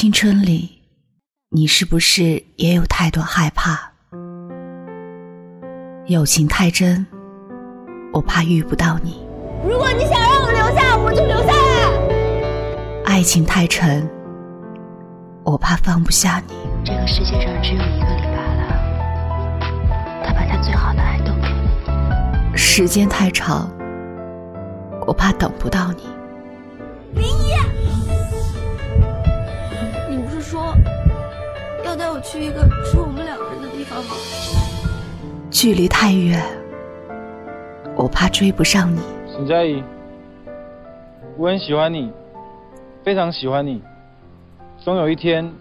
青春里，你是不是也有太多害怕？友情太真，我怕遇不到你。如果你想让我留下，我就留下来。爱情太沉，我怕放不下你。这个世界上只有一个李白了，他把他最好的爱都给你。时间太长，我怕等不到你。说要带我去一个只有我们两个人的地方吗？距离太远，我怕追不上你。沈佳宜，我很喜欢你，非常喜欢你，总有一天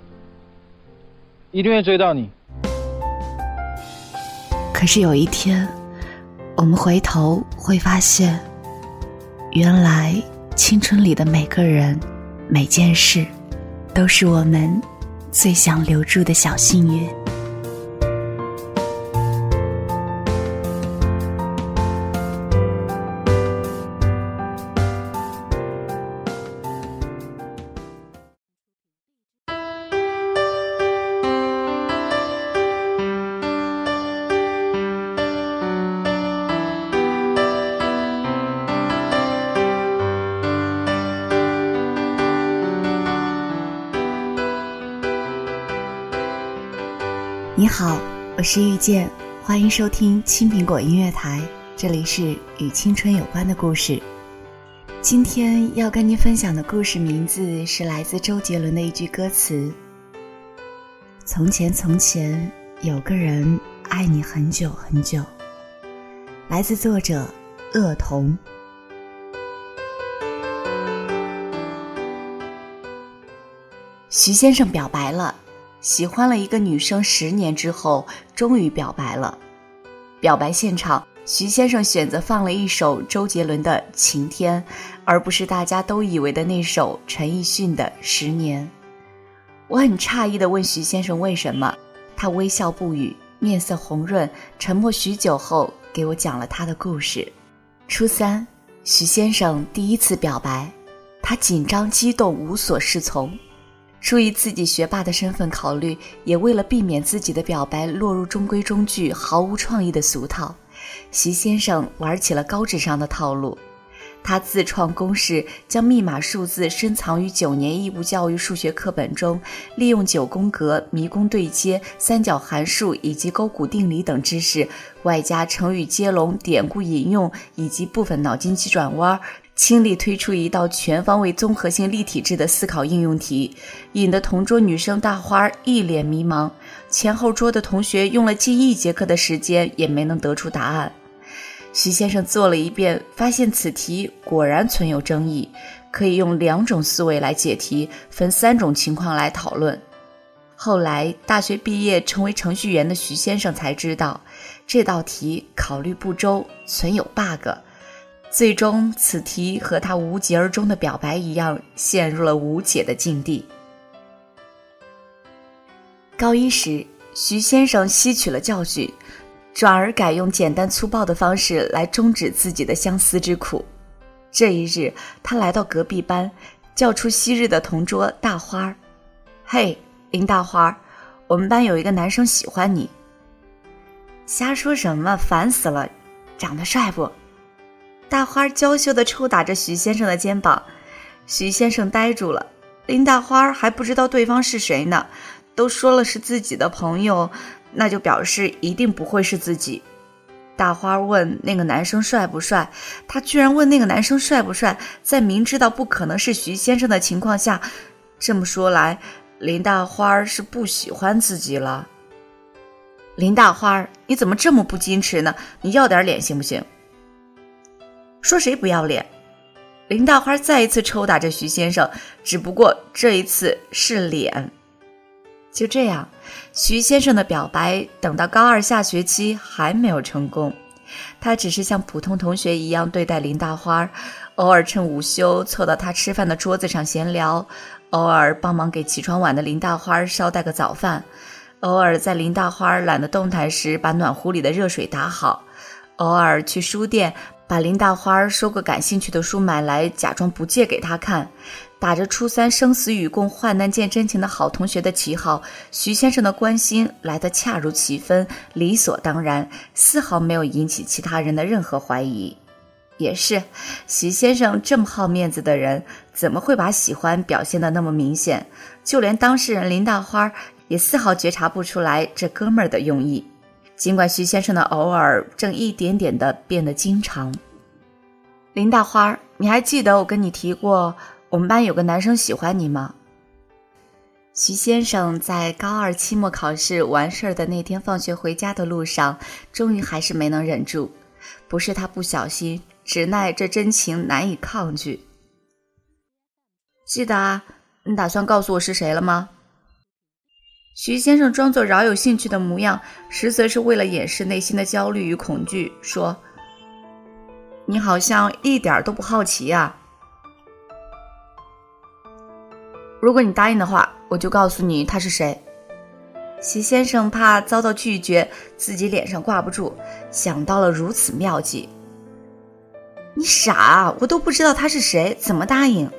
一定会追到你。可是有一天，我们回头会发现，原来青春里的每个人、每件事，都是我们最想留住的小幸运。你好，我是遇见，欢迎收听青苹果音乐台，这里是与青春有关的故事。今天要跟您分享的故事名字是来自周杰伦的一句歌词：“从前从前有个人爱你很久很久。”来自作者恶童。徐先生表白了。喜欢了一个女生十年之后，终于表白了。表白现场，徐先生选择放了一首周杰伦的《晴天》，而不是大家都以为的那首陈奕迅的《十年》。我很诧异地问徐先生为什么，他微笑不语，面色红润，沉默许久后给我讲了他的故事。初三，徐先生第一次表白，他紧张激动，无所适从。出于自己学霸的身份考虑，也为了避免自己的表白落入中规中矩、毫无创意的俗套，徐先生玩起了高智商的套路。他自创公式，将密码数字深藏于九年义务教育数学课本中，利用九宫格、迷宫对接、三角函数以及勾股定理等知识，外加成语接龙、典故引用以及部分脑筋急转弯。倾力推出一道全方位综合性立体制的思考应用题，引得同桌女生大花一脸迷茫。前后桌的同学用了近一节课的时间也没能得出答案。徐先生做了一遍，发现此题果然存有争议，可以用两种思维来解题，分三种情况来讨论。后来大学毕业成为程序员的徐先生才知道，这道题考虑不周，存有 bug。最终，此题和他无疾而终的表白一样，陷入了无解的境地。高一时，徐先生吸取了教训，转而改用简单粗暴的方式来终止自己的相思之苦。这一日，他来到隔壁班，叫出昔日的同桌大花儿：“嘿，林大花儿，我们班有一个男生喜欢你。”瞎说什么，烦死了！长得帅不？大花娇羞地抽打着徐先生的肩膀，徐先生呆住了。林大花还不知道对方是谁呢，都说了是自己的朋友，那就表示一定不会是自己。大花问那个男生帅不帅，他居然问那个男生帅不帅，在明知道不可能是徐先生的情况下，这么说来，林大花是不喜欢自己了。林大花，你怎么这么不矜持呢？你要点脸行不行？说谁不要脸？林大花再一次抽打着徐先生，只不过这一次是脸。就这样，徐先生的表白等到高二下学期还没有成功。他只是像普通同学一样对待林大花，偶尔趁午休凑到他吃饭的桌子上闲聊，偶尔帮忙给起床晚的林大花捎带个早饭，偶尔在林大花懒得动弹时把暖壶里的热水打好，偶尔去书店。把林大花说过感兴趣的书买来，假装不借给他看，打着初三生死与共、患难见真情的好同学的旗号，徐先生的关心来得恰如其分，理所当然，丝毫没有引起其他人的任何怀疑。也是，徐先生这么好面子的人，怎么会把喜欢表现得那么明显？就连当事人林大花也丝毫觉察不出来这哥们儿的用意。尽管徐先生的偶尔正一点点的变得经常。林大花，你还记得我跟你提过，我们班有个男生喜欢你吗？徐先生在高二期末考试完事儿的那天，放学回家的路上，终于还是没能忍住，不是他不小心，只奈这真情难以抗拒。记得啊，你打算告诉我是谁了吗？徐先生装作饶有兴趣的模样，实则是为了掩饰内心的焦虑与恐惧，说：“你好像一点都不好奇呀。如果你答应的话，我就告诉你他是谁。”徐先生怕遭到拒绝，自己脸上挂不住，想到了如此妙计。你傻，我都不知道他是谁，怎么答应？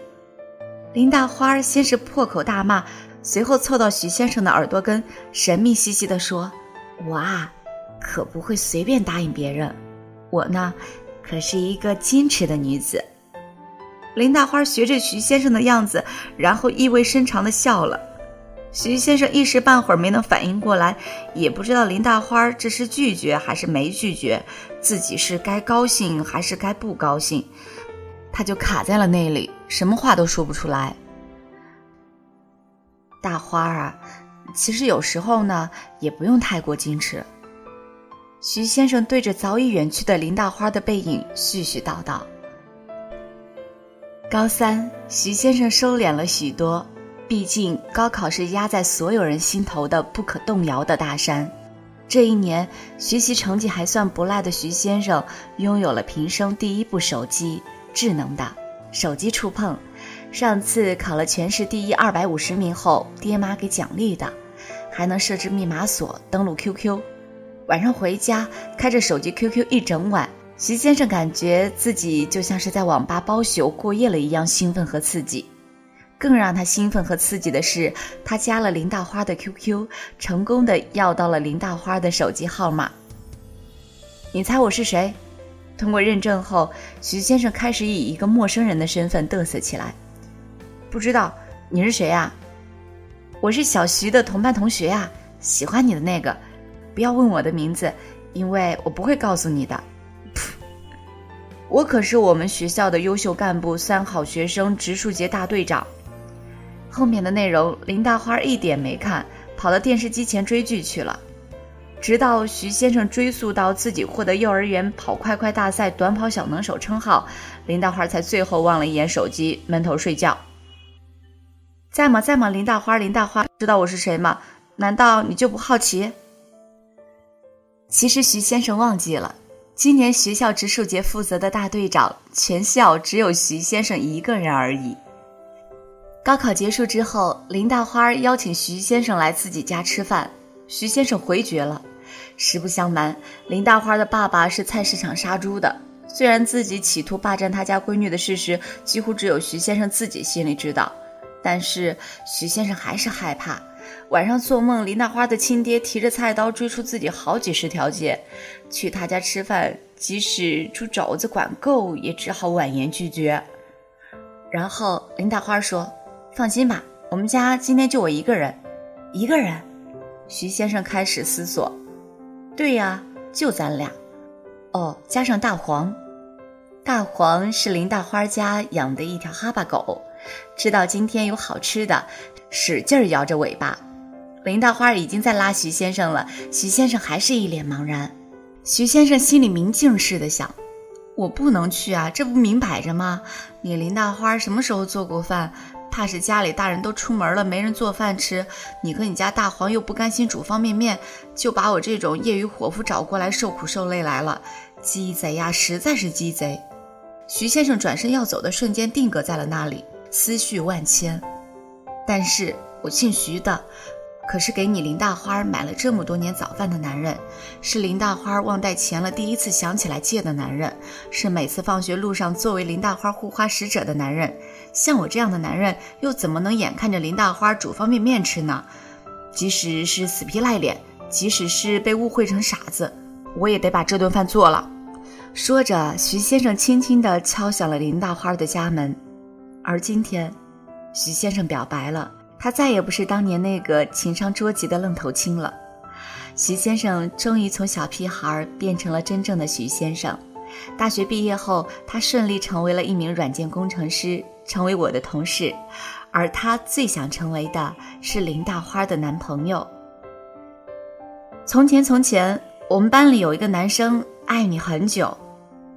林大花先是破口大骂。随后凑到徐先生的耳朵根，神秘兮兮地说：“我啊，可不会随便答应别人。我呢，可是一个矜持的女子。”林大花学着徐先生的样子，然后意味深长地笑了。徐先生一时半会儿没能反应过来，也不知道林大花这是拒绝还是没拒绝，自己是该高兴还是该不高兴，他就卡在了那里，什么话都说不出来。大花啊，其实有时候呢，也不用太过矜持。徐先生对着早已远去的林大花的背影絮絮叨叨。高三，徐先生收敛了许多，毕竟高考是压在所有人心头的不可动摇的大山。这一年，学习成绩还算不赖的徐先生，拥有了平生第一部手机，智能的，手机触碰。上次考了全市第一二百五十名后，爹妈给奖励的，还能设置密码锁登录 QQ。晚上回家开着手机 QQ 一整晚，徐先生感觉自己就像是在网吧包宿过夜了一样兴奋和刺激。更让他兴奋和刺激的是，他加了林大花的 QQ，成功的要到了林大花的手机号码。你猜我是谁？通过认证后，徐先生开始以一个陌生人的身份嘚瑟起来。不知道你是谁呀？我是小徐的同班同学呀，喜欢你的那个。不要问我的名字，因为我不会告诉你的。我可是我们学校的优秀干部三好学生植树节大队长。后面的内容林大花一点没看，跑到电视机前追剧去了。直到徐先生追溯到自己获得幼儿园跑快快大赛短跑小能手称号，林大花才最后望了一眼手机，闷头睡觉。在吗？在吗？林大花，林大花，知道我是谁吗？难道你就不好奇？其实徐先生忘记了，今年学校植树节负责的大队长，全校只有徐先生一个人而已。高考结束之后，林大花邀请徐先生来自己家吃饭，徐先生回绝了。实不相瞒，林大花的爸爸是菜市场杀猪的，虽然自己企图霸占他家闺女的事实，几乎只有徐先生自己心里知道。但是徐先生还是害怕，晚上做梦，林大花的亲爹提着菜刀追出自己好几十条街，去他家吃饭，即使煮肘子管够，也只好婉言拒绝。然后林大花说：“放心吧，我们家今天就我一个人，一个人。”徐先生开始思索：“对呀，就咱俩。哦，加上大黄，大黄是林大花家养的一条哈巴狗。”知道今天有好吃的，使劲摇着尾巴。林大花已经在拉徐先生了，徐先生还是一脸茫然。徐先生心里明镜似的想：我不能去啊，这不明摆着吗？你林大花什么时候做过饭？怕是家里大人都出门了，没人做饭吃。你和你家大黄又不甘心煮方便面，就把我这种业余伙夫找过来受苦受累来了。鸡贼呀，实在是鸡贼！徐先生转身要走的瞬间，定格在了那里。思绪万千，但是我姓徐的，可是给你林大花买了这么多年早饭的男人，是林大花忘带钱了第一次想起来借的男人，是每次放学路上作为林大花护花使者的男人。像我这样的男人，又怎么能眼看着林大花煮方便面吃呢？即使是死皮赖脸，即使是被误会成傻子，我也得把这顿饭做了。说着，徐先生轻轻地敲响了林大花的家门。而今天，徐先生表白了。他再也不是当年那个情商捉急的愣头青了。徐先生终于从小屁孩变成了真正的徐先生。大学毕业后，他顺利成为了一名软件工程师，成为我的同事。而他最想成为的是林大花的男朋友。从前，从前，我们班里有一个男生爱你很久。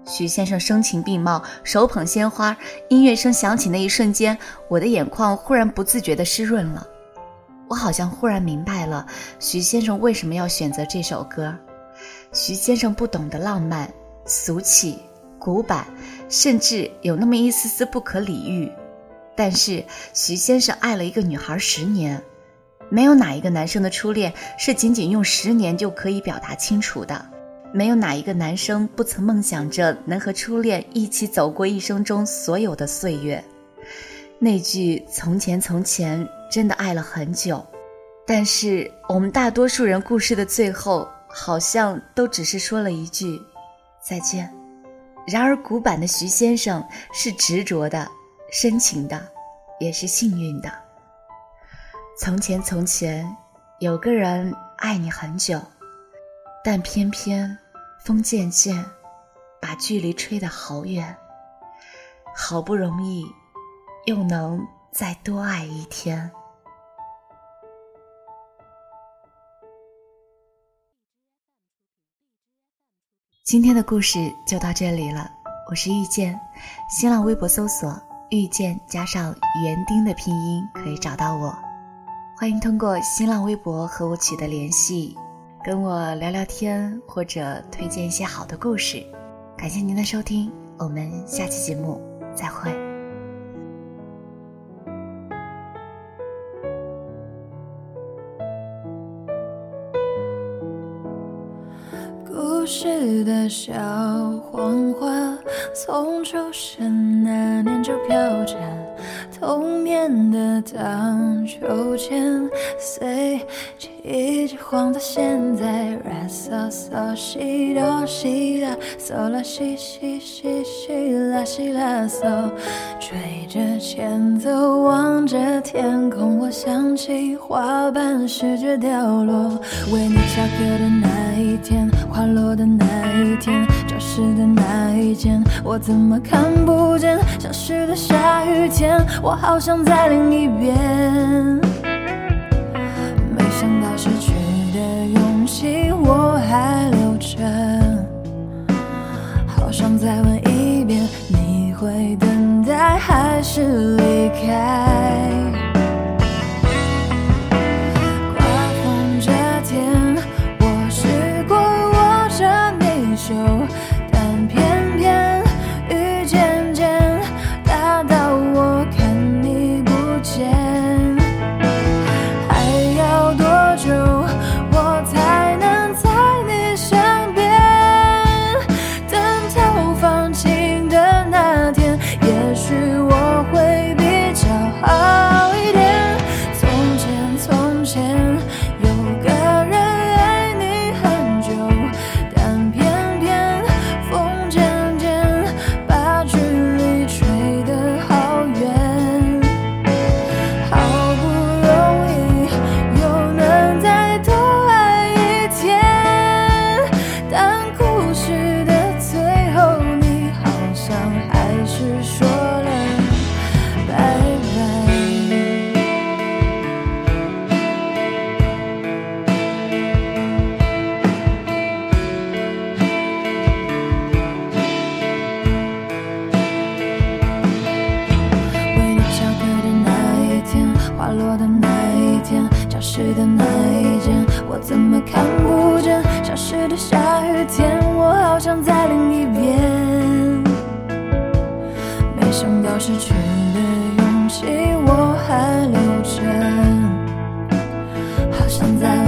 徐先生声情并茂，手捧鲜花。音乐声响起那一瞬间，我的眼眶忽然不自觉地湿润了。我好像忽然明白了徐先生为什么要选择这首歌。徐先生不懂得浪漫、俗气、古板，甚至有那么一丝丝不可理喻。但是徐先生爱了一个女孩十年，没有哪一个男生的初恋是仅仅用十年就可以表达清楚的。没有哪一个男生不曾梦想着能和初恋一起走过一生中所有的岁月。那句“从前从前”真的爱了很久，但是我们大多数人故事的最后，好像都只是说了一句“再见”。然而，古板的徐先生是执着的、深情的，也是幸运的。从前从前，有个人爱你很久。但偏偏，风渐渐，把距离吹得好远。好不容易，又能再多爱一天。今天的故事就到这里了，我是遇见，新浪微博搜索“遇见”加上园丁的拼音可以找到我，欢迎通过新浪微博和我取得联系。跟我聊聊天，或者推荐一些好的故事。感谢您的收听，我们下期节目再会。故事的小黄花，从出生那年就飘着。童年的荡秋千，随风一直晃到现在。啦嗦嗦西哆西啦，嗦啦西西西西啦西啦嗦，吹着前奏，望着天空，我想起花瓣试着掉落。为你下课的那一天，花落的那一天，教室的那一间，我怎么看不见消失的下雨天？我。好想再淋一遍，没想到失去的勇气我还留着，好想再问一遍，你会等待还是离开？我怎么看不见消失的下雨天？我好像在另一边，没想到失去的勇气我还留着，好像在。